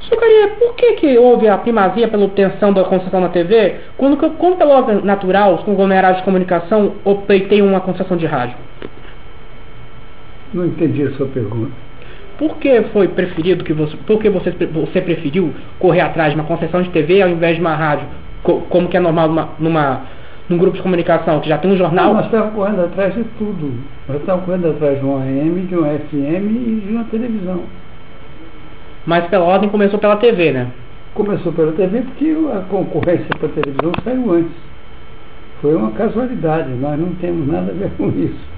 Sucaria, por que, que houve a primazia pela obtenção da concessão na TV, quando, quando pelo órgão natural, os conglomerados de comunicação obtêm uma concessão de rádio? Não entendi a sua pergunta. Por que foi preferido que você, por que você, você preferiu correr atrás de uma concessão de TV ao invés de uma rádio, como que é normal numa, numa num grupo de comunicação que já tem um jornal? Não, nós estávamos correndo atrás de tudo. Nós estávamos correndo atrás de um AM, de um FM e de uma televisão. Mas pela ordem começou pela TV, né? Começou pela TV porque a concorrência para a televisão saiu antes. Foi uma casualidade, nós não temos nada a ver com isso.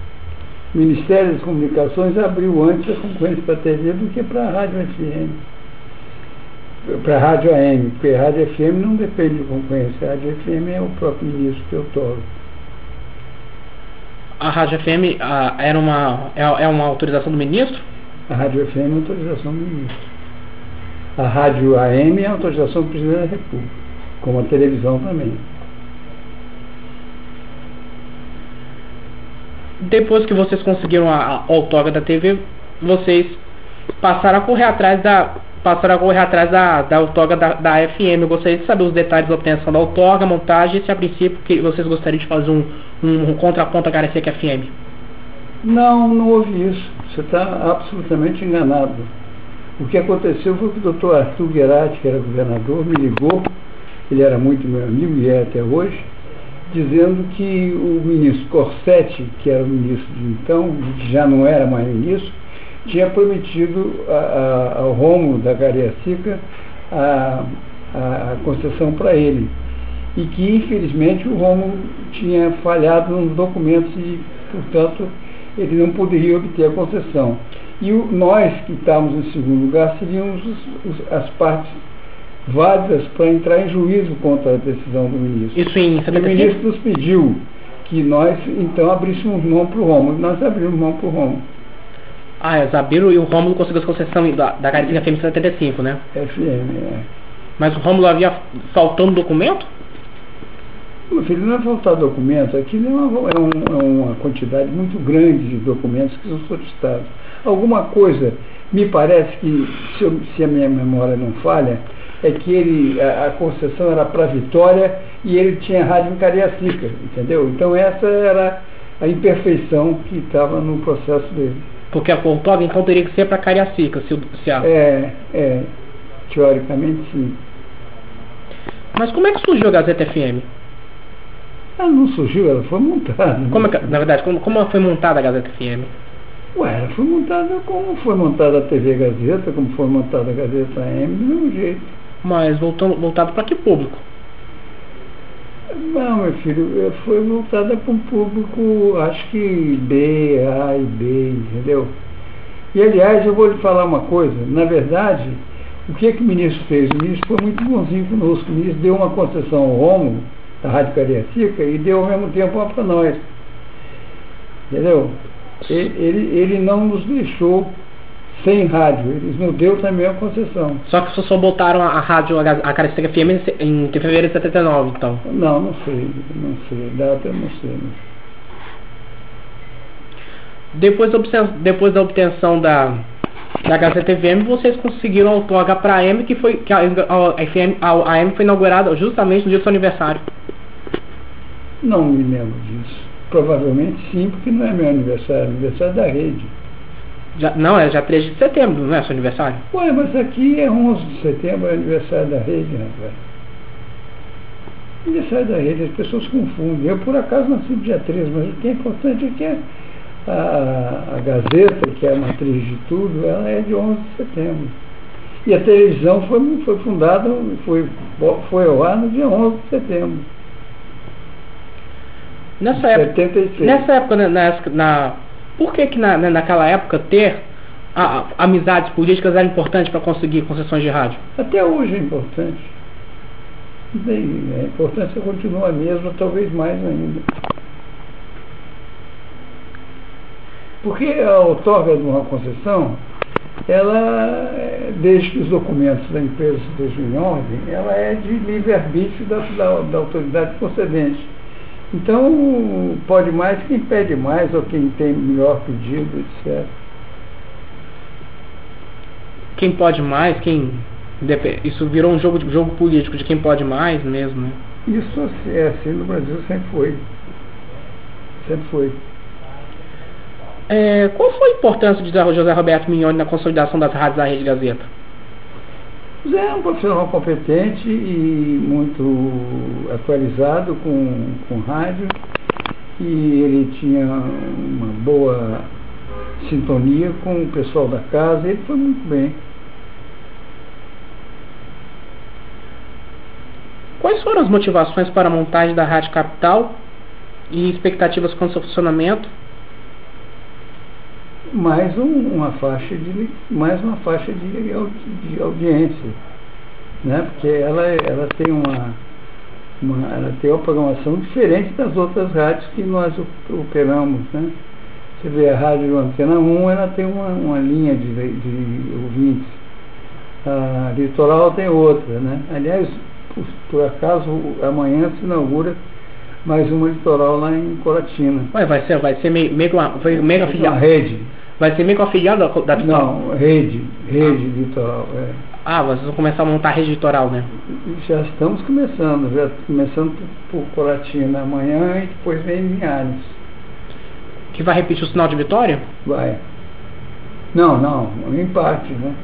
O Ministério das Comunicações abriu antes a concorrência para a TV do que para a Rádio FM. Para a Rádio AM, porque a Rádio FM não depende de concorrência, a Rádio FM é o próprio ministro que eu tolo. A Rádio FM a, era uma, é, é uma autorização do ministro? A Rádio FM é uma autorização do ministro. A rádio AM é autorização do presidente da República, como a televisão também. Depois que vocês conseguiram a, a outorga da TV, vocês passaram a correr atrás da passaram a correr atrás da, da outorga da, da FM. Eu gostaria de saber os detalhes da obtenção da outorga, montagem, se a princípio que vocês gostariam de fazer um, um, um contraponto à Garcia FM. Não, não houve isso. Você está absolutamente enganado. O que aconteceu foi que o doutor Arthur Guerati, que era governador, me ligou, ele era muito meu amigo e é até hoje, dizendo que o ministro Corsetti, que era o ministro de então, que já não era mais ministro, tinha prometido a, a, ao Romo da Cariacica a, a, concessão para ele. E que, infelizmente, o Romo tinha falhado nos documentos e, portanto, ele não poderia obter a concessão. E o, nós que estávamos em segundo lugar seríamos os, os, as partes válidas para entrar em juízo contra a decisão do ministro. Isso em O ministro nos pediu que nós então abríssemos mão para o Rômulo. Nós abrimos mão para o Rômulo. Ah, é, Zabiro e o Rômulo conseguiu a concessão da, da FM 75, né? FM, é. Mas o Rômulo havia faltando documento? Meu filho, não é faltar documento, aqui é uma, é, um, é uma quantidade muito grande de documentos que são solicitados alguma coisa, me parece que, se, eu, se a minha memória não falha, é que ele, a, a concessão era para Vitória e ele tinha rádio em Cariacica, entendeu? Então essa era a imperfeição que estava no processo dele. Porque a outorga então teria que ser para Cariacica, se, se a... É, é, teoricamente sim. Mas como é que surgiu a Gazeta FM? Ela não surgiu, ela foi montada. Como é, na verdade, como, como foi montada a Gazeta FM? Ué, ela foi montada como foi montada a TV Gazeta, como foi montada a Gazeta AM, do mesmo jeito. Mas voltando, voltado para que público? Não, meu filho, foi voltada para um público, acho que B, A e B, entendeu? E aliás, eu vou lhe falar uma coisa, na verdade, o que, é que o ministro fez? O ministro foi muito bonzinho conosco, o ministro deu uma concessão ao Romo, da Rádio Cariacica, e deu ao mesmo tempo uma para nós. Entendeu? ele, ele não nos deixou sem rádio, eles nos deu também a concessão. Só que vocês só botaram a, rádio, a Característica FM em, fevereiro de 79, então? Não, não sei, não sei, data eu não sei. Não. Depois da, obtenção, depois da obtenção da, da Gazeta FM, vocês conseguiram o outorga para a AM, que foi que a, a, FM, a AM foi inaugurada justamente no dia do seu aniversário. Não me lembro disso. Provavelmente sim, porque não é meu aniversário, é aniversário da rede. Já, não, é já 3 de setembro, não é seu aniversário? Ué, mas aqui é 11 de setembro, é aniversário da rede, rapaz. Aniversário da rede, as pessoas confundem. Eu, por acaso, nasci no dia 13, mas o que é importante é que a, a Gazeta, que é a matriz de tudo, ela é de 11 de setembro. E a televisão foi, foi fundada, foi, foi ao ar no dia 11 de setembro. Nessa época, 76. nessa época na, na, por que, que na, naquela época ter a, a, amizades políticas era importante para conseguir concessões de rádio? Até hoje é importante. Bem, a importância continua a mesma, talvez mais ainda. Porque a outorga de uma concessão, ela, desde que os documentos da empresa estejam em ordem, ela é de livre-arbítrio da, da, da autoridade concedente. Então, pode mais quem pede mais ou quem tem melhor pedido, etc. Quem pode mais, quem Isso virou um jogo, jogo político de quem pode mais mesmo, né? Isso é assim no Brasil sempre foi. Sempre foi. É, qual foi a importância de José Roberto Mignoni na consolidação das rádios da Rede Gazeta? José é um profissional competente e muito atualizado com, com rádio e ele tinha uma boa sintonia com o pessoal da casa, ele foi muito bem. Quais foram as motivações para a montagem da Rádio Capital e expectativas com seu funcionamento? Mais um, uma faixa de mais uma faixa de, de audiência, né? Porque ela, ela tem uma, uma ela tem uma programação diferente das outras rádios que nós operamos, né? Você vê a rádio Antena 1, ela tem uma, uma linha de, de ouvintes. A Litoral tem outra, né? Aliás, por, por acaso, amanhã se inaugura mais uma litoral lá em Coratina. Ué, vai ser, vai ser meio, meio, meio, meio afiliado. rede. Vai ser meio afiliado da, da Não, rede, rede ah. litoral, é. Ah, vocês vão começar a montar a rede litoral, né? Já estamos começando, já começando por, por Coratina amanhã e depois vem Linhares. Que vai repetir o sinal de vitória? Vai. Não, não, em parte, né?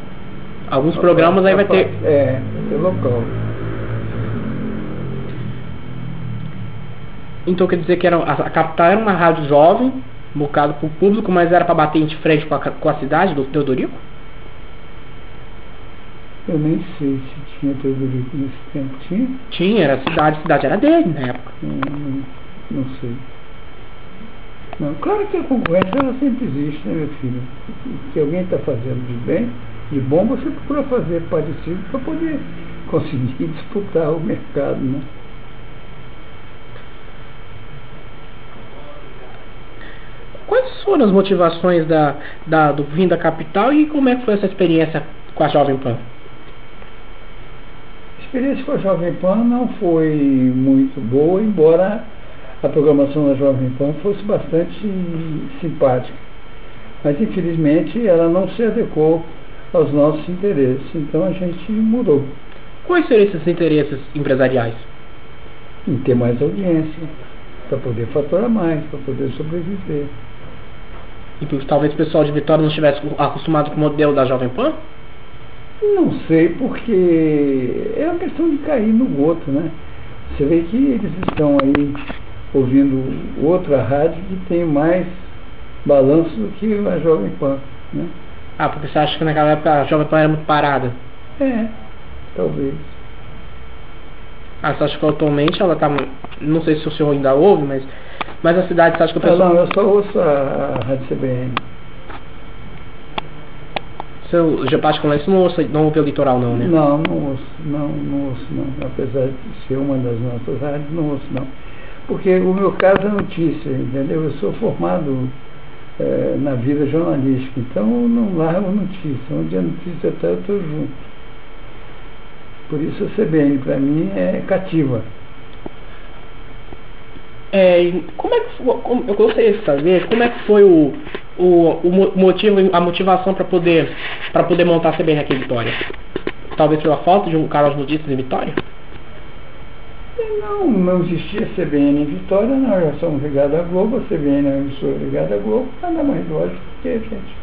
Alguns programas aí vai ter. É, vai ter local. Então quer dizer que era, a capital era uma rádio jovem, bocado para o público, mas era para bater de frente com a, com a cidade do Teodorico? Eu nem sei se tinha Teodorico nesse tempo. Tinha? Tinha, era a cidade, a cidade era dele na época. Hum, não, não sei. Não, claro que a concorrência ela sempre existe, né, meu filho? Se alguém está fazendo de bem, de bom, você procura fazer parecido para poder conseguir disputar o mercado, né? Quais foram as motivações da, da, do fim da capital e como é que foi essa experiência com a Jovem Pan? A experiência com a Jovem Pan não foi muito boa, embora a programação da Jovem Pan fosse bastante simpática. Mas infelizmente ela não se adequou aos nossos interesses, então a gente mudou. Quais seriam esses interesses empresariais? Em ter mais audiência, para poder faturar mais, para poder sobreviver. E talvez o pessoal de Vitória não estivesse acostumado com o modelo da Jovem Pan? Não sei, porque é uma questão de cair no goto, né? Você vê que eles estão aí ouvindo outra rádio que tem mais balanço do que a Jovem Pan, né? Ah, porque você acha que naquela época a Jovem Pan era muito parada? É, talvez. Ah, você acha que atualmente ela está Não sei se o senhor ainda ouve, mas mas a cidade, você acha que o pessoal... Não, eu só ouço a, Rádio CBN. Seu Gepate com isso não ouça, não ouve o litoral não, né? Não, não ouço, não, não ouço não. Apesar de ser uma das nossas rádios, não ouço não. Porque o meu caso é notícia, entendeu? Eu sou formado é, na vida jornalística, então eu não largo notícia. Onde a notícia está, eu estou junto. Por isso a CBN para mim é cativa. É, como é que como, eu gostaria de saber como é que foi o, o, o motivo, a motivação para poder para poder montar a CBN aqui em Vitória? Talvez pela falta de um de notícias em Vitória? Não, não existia CBN em Vitória, nós já somos ligados à Globo, a CBN é uma emissora ligada à Globo, nada mais lógico que a gente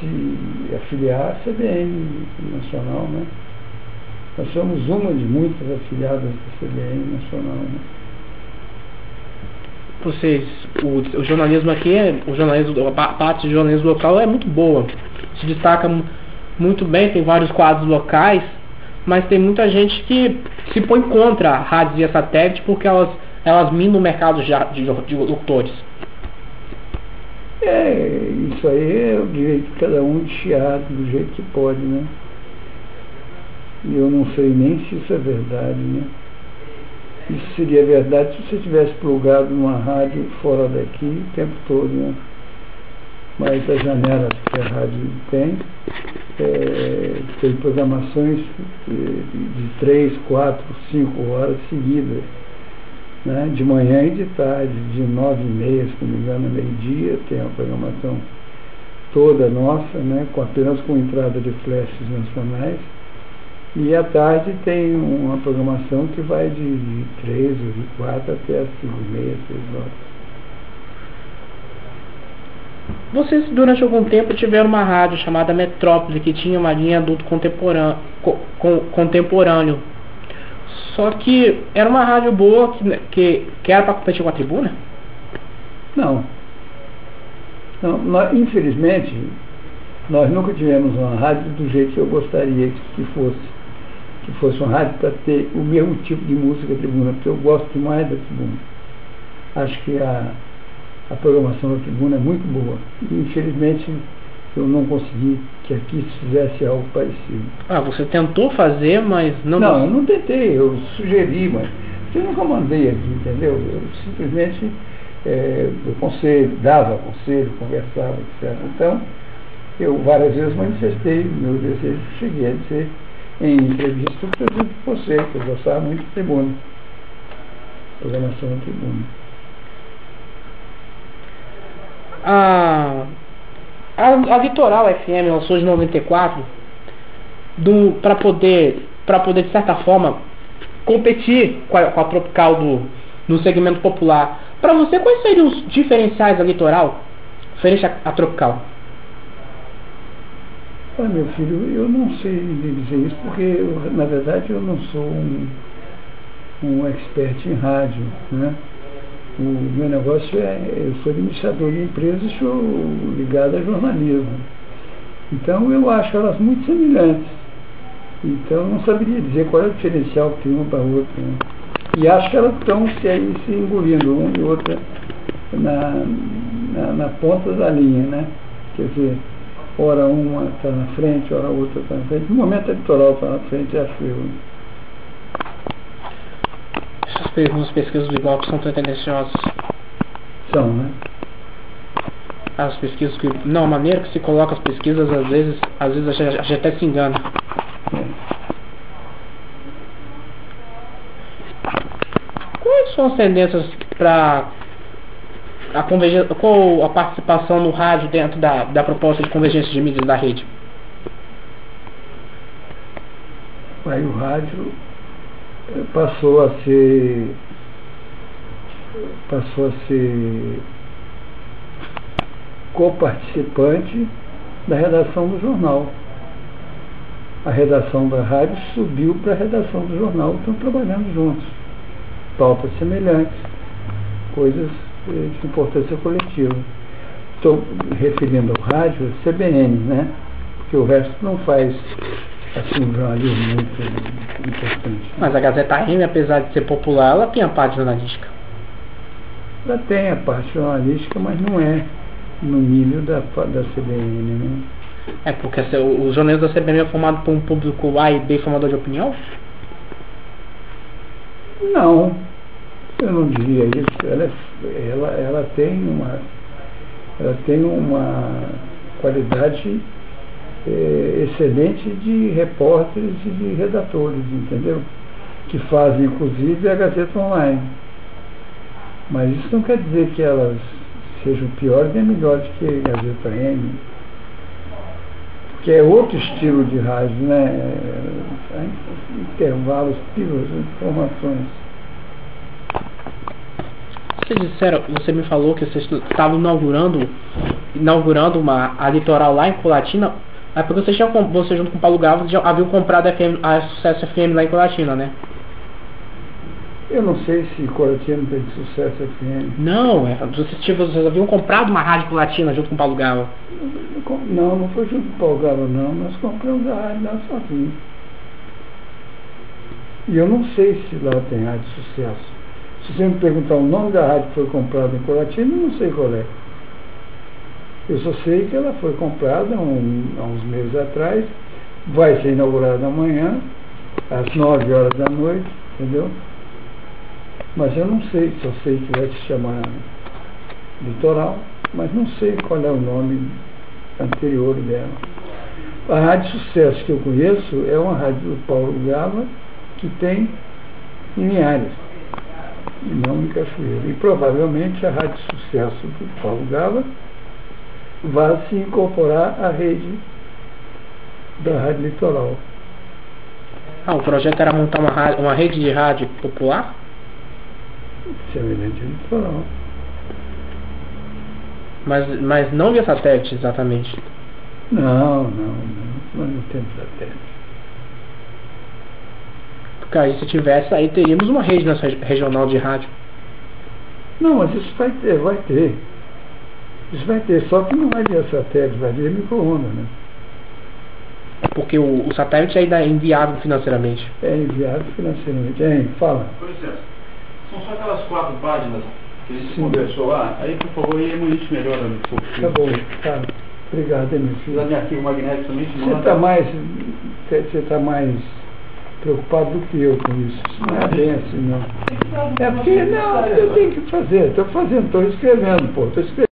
se afiliar à CBN Nacional, né? Nós somos uma de muitas afiliadas da CBN Nacional, né? Vocês, o, o, jornalismo aqui, é, o jornalismo, a parte de jornalismo local é muito boa. Se destaca muito bem, tem vários quadros locais, mas tem muita gente que se põe contra a rádios e satélite porque elas, elas minam o mercado de, de, de locutores. É, isso aí é o direito de cada um de chiar do jeito que pode, né? E eu não sei nem se isso é verdade, né? Isso seria verdade se você tivesse plugado numa rádio fora daqui o tempo todo, né? Mas as janelas que a rádio tem, é, tem programações de três, quatro, cinco horas seguidas. Né? De manhã e de tarde, de nove e meia, se não me engano, meio-dia, tem a programação toda nossa, né? com, apenas com entrada de flashes nacionais E à tarde tem uma programação que vai de, de 3 ou de 4 até as 5 e meia, 6 horas. Vocês, durante algum tempo, tiveram uma rádio chamada Metrópole, que tinha uma linha adulto contemporâneo. Co contemporâneo. Só que era uma rádio boa, que, que, que era para competir com a tribuna? Não. Não nós, infelizmente, nós nunca tivemos uma rádio do jeito que eu gostaria que fosse. Que fosse uma rádio para ter o mesmo tipo de música tribuna, porque eu gosto demais da tribuna. Acho que a a programação da tribuna é muito boa. E, infelizmente, eu não consegui que aqui se fizesse algo parecido. Ah, você tentou fazer, mas não... Não, eu não tentei, eu sugeri, mas eu nunca mandei aqui, entendeu? Eu simplesmente é, eu conselho, dava conselho, conversava, etc. Então, eu várias vezes manifestei meu desejo, cheguei a dizer em entrevista, por exemplo, você, que eu gostava muito de tribuna, programação da tribuna a, a, a Litoral FM lançou de 94 para poder, para poder, de certa forma, competir com a, com a Tropical do, no segmento popular. Para você, quais seriam os diferenciais da Litoral frente à, Tropical? Ah, meu filho, eu não sei dizer isso porque, eu, na verdade, eu não sou um, um expert em rádio, né? O meu negócio é, eu sou administrador de empresas, estou ligado a jornalismo. Então eu acho elas muito semelhantes. Então não saberia dizer qual é o diferencial que tem uma para a outra. Né? E acho que elas estão se, se engolindo uma e outra na, na, na, ponta da linha, né? Quer dizer, hora uma está na frente, hora outra está na frente. No momento eleitoral está na frente, acho eu. Essas pesquisas do Ibope são tão tendenciosas. São, né? As pesquisas que. Não, a maneira que se coloca as pesquisas, às vezes, às vezes a gente, a gente até se engana. É. Quais são as tendências para a qual a participação no rádio dentro da, da proposta de convergência de mídias da rede? Aí o rádio passou a ser passou a ser coparticipante da redação do jornal. A redação da rádio subiu para a redação do jornal, estão trabalhando juntos. Pautas semelhantes, coisas de importância coletiva. Estou referindo ao rádio, CBN, né? Porque o resto não faz assim, um jornalismo muito importante. Mas a Gazeta M, apesar de ser popular, ela tem a parte jornalística. Ela tem a parte jornalística, mas não é no nível da, da CBN, né? É porque o, jornalismo da CBN é formado por um público A e B formador de opinião? Não, eu não diria isso. Ela, é, ela, ela tem uma ela tem uma qualidade é, excelente de repórteres e de redatores, entendeu? Que fazem inclusive a Gazeta Online. Mas isso não quer dizer que elas sejam piores nem melhores que a Gazeta M. Porque é outro estilo de rádio, né? Intervalos, pílulas, informações. Vocês disseram, você me falou que vocês estavam inaugurando, inaugurando uma, a litoral lá em Colatina. É porque vocês tinham, você junto com o Paulo Gava, já haviam comprado a, FM, a Sucesso FM lá em Colatina, né? Eu não sei se Colatina tem Sucesso FM. Não, é, vocês, tipo, vocês haviam comprado uma rádio Colatina junto com o Paulo Gava. Não, não foi junto com o Paulo Gava, não. Nós compramos a rádio lá sozinho. E eu não sei se lá tem rádio Sucesso. Se você me perguntar o nome da rádio que foi comprada em Colatina, eu não sei qual é. Eu só sei que ela foi comprada um, há uns meses atrás, vai ser inaugurada amanhã, às 9 horas da noite, entendeu? Mas eu não sei, só sei que vai se chamar Litoral, mas não sei qual é o nome anterior dela. A Rádio Sucesso que eu conheço é uma rádio do Paulo Gava, que tem em Linhares, e não em Cachoeira. E provavelmente a Rádio Sucesso do Paulo Gava vai se incorporar à rede da Rádio Litoral. Ah, o projeto era montar uma, rádio, uma rede de rádio popular? Semelhante ao litoral. Mas, mas não via satélite, exatamente. Não, não, não. Nós não temos satélite. Porque aí se tivesse, aí teríamos uma rede nessa regional de rádio. Não, mas isso vai ter, vai ter. Isso vai ter, só que não vai via satélite, vai via micro-ondas, né? Porque o, o satélite ainda é inviável financeiramente. É enviado financeiramente. Hein, fala. Com licença. São só aquelas quatro páginas que a gente Sim. conversou lá. Aí, por favor, aí a gente melhora um pouco. Tá bom, tá. Obrigado, hein, meu Precisa de arquivo magnético também, Você está mais, você está mais preocupado do que eu com isso. Isso não é bem assim, não. É porque, não, eu tenho que fazer. Estou fazendo, estou escrevendo, pô. Estou escrevendo.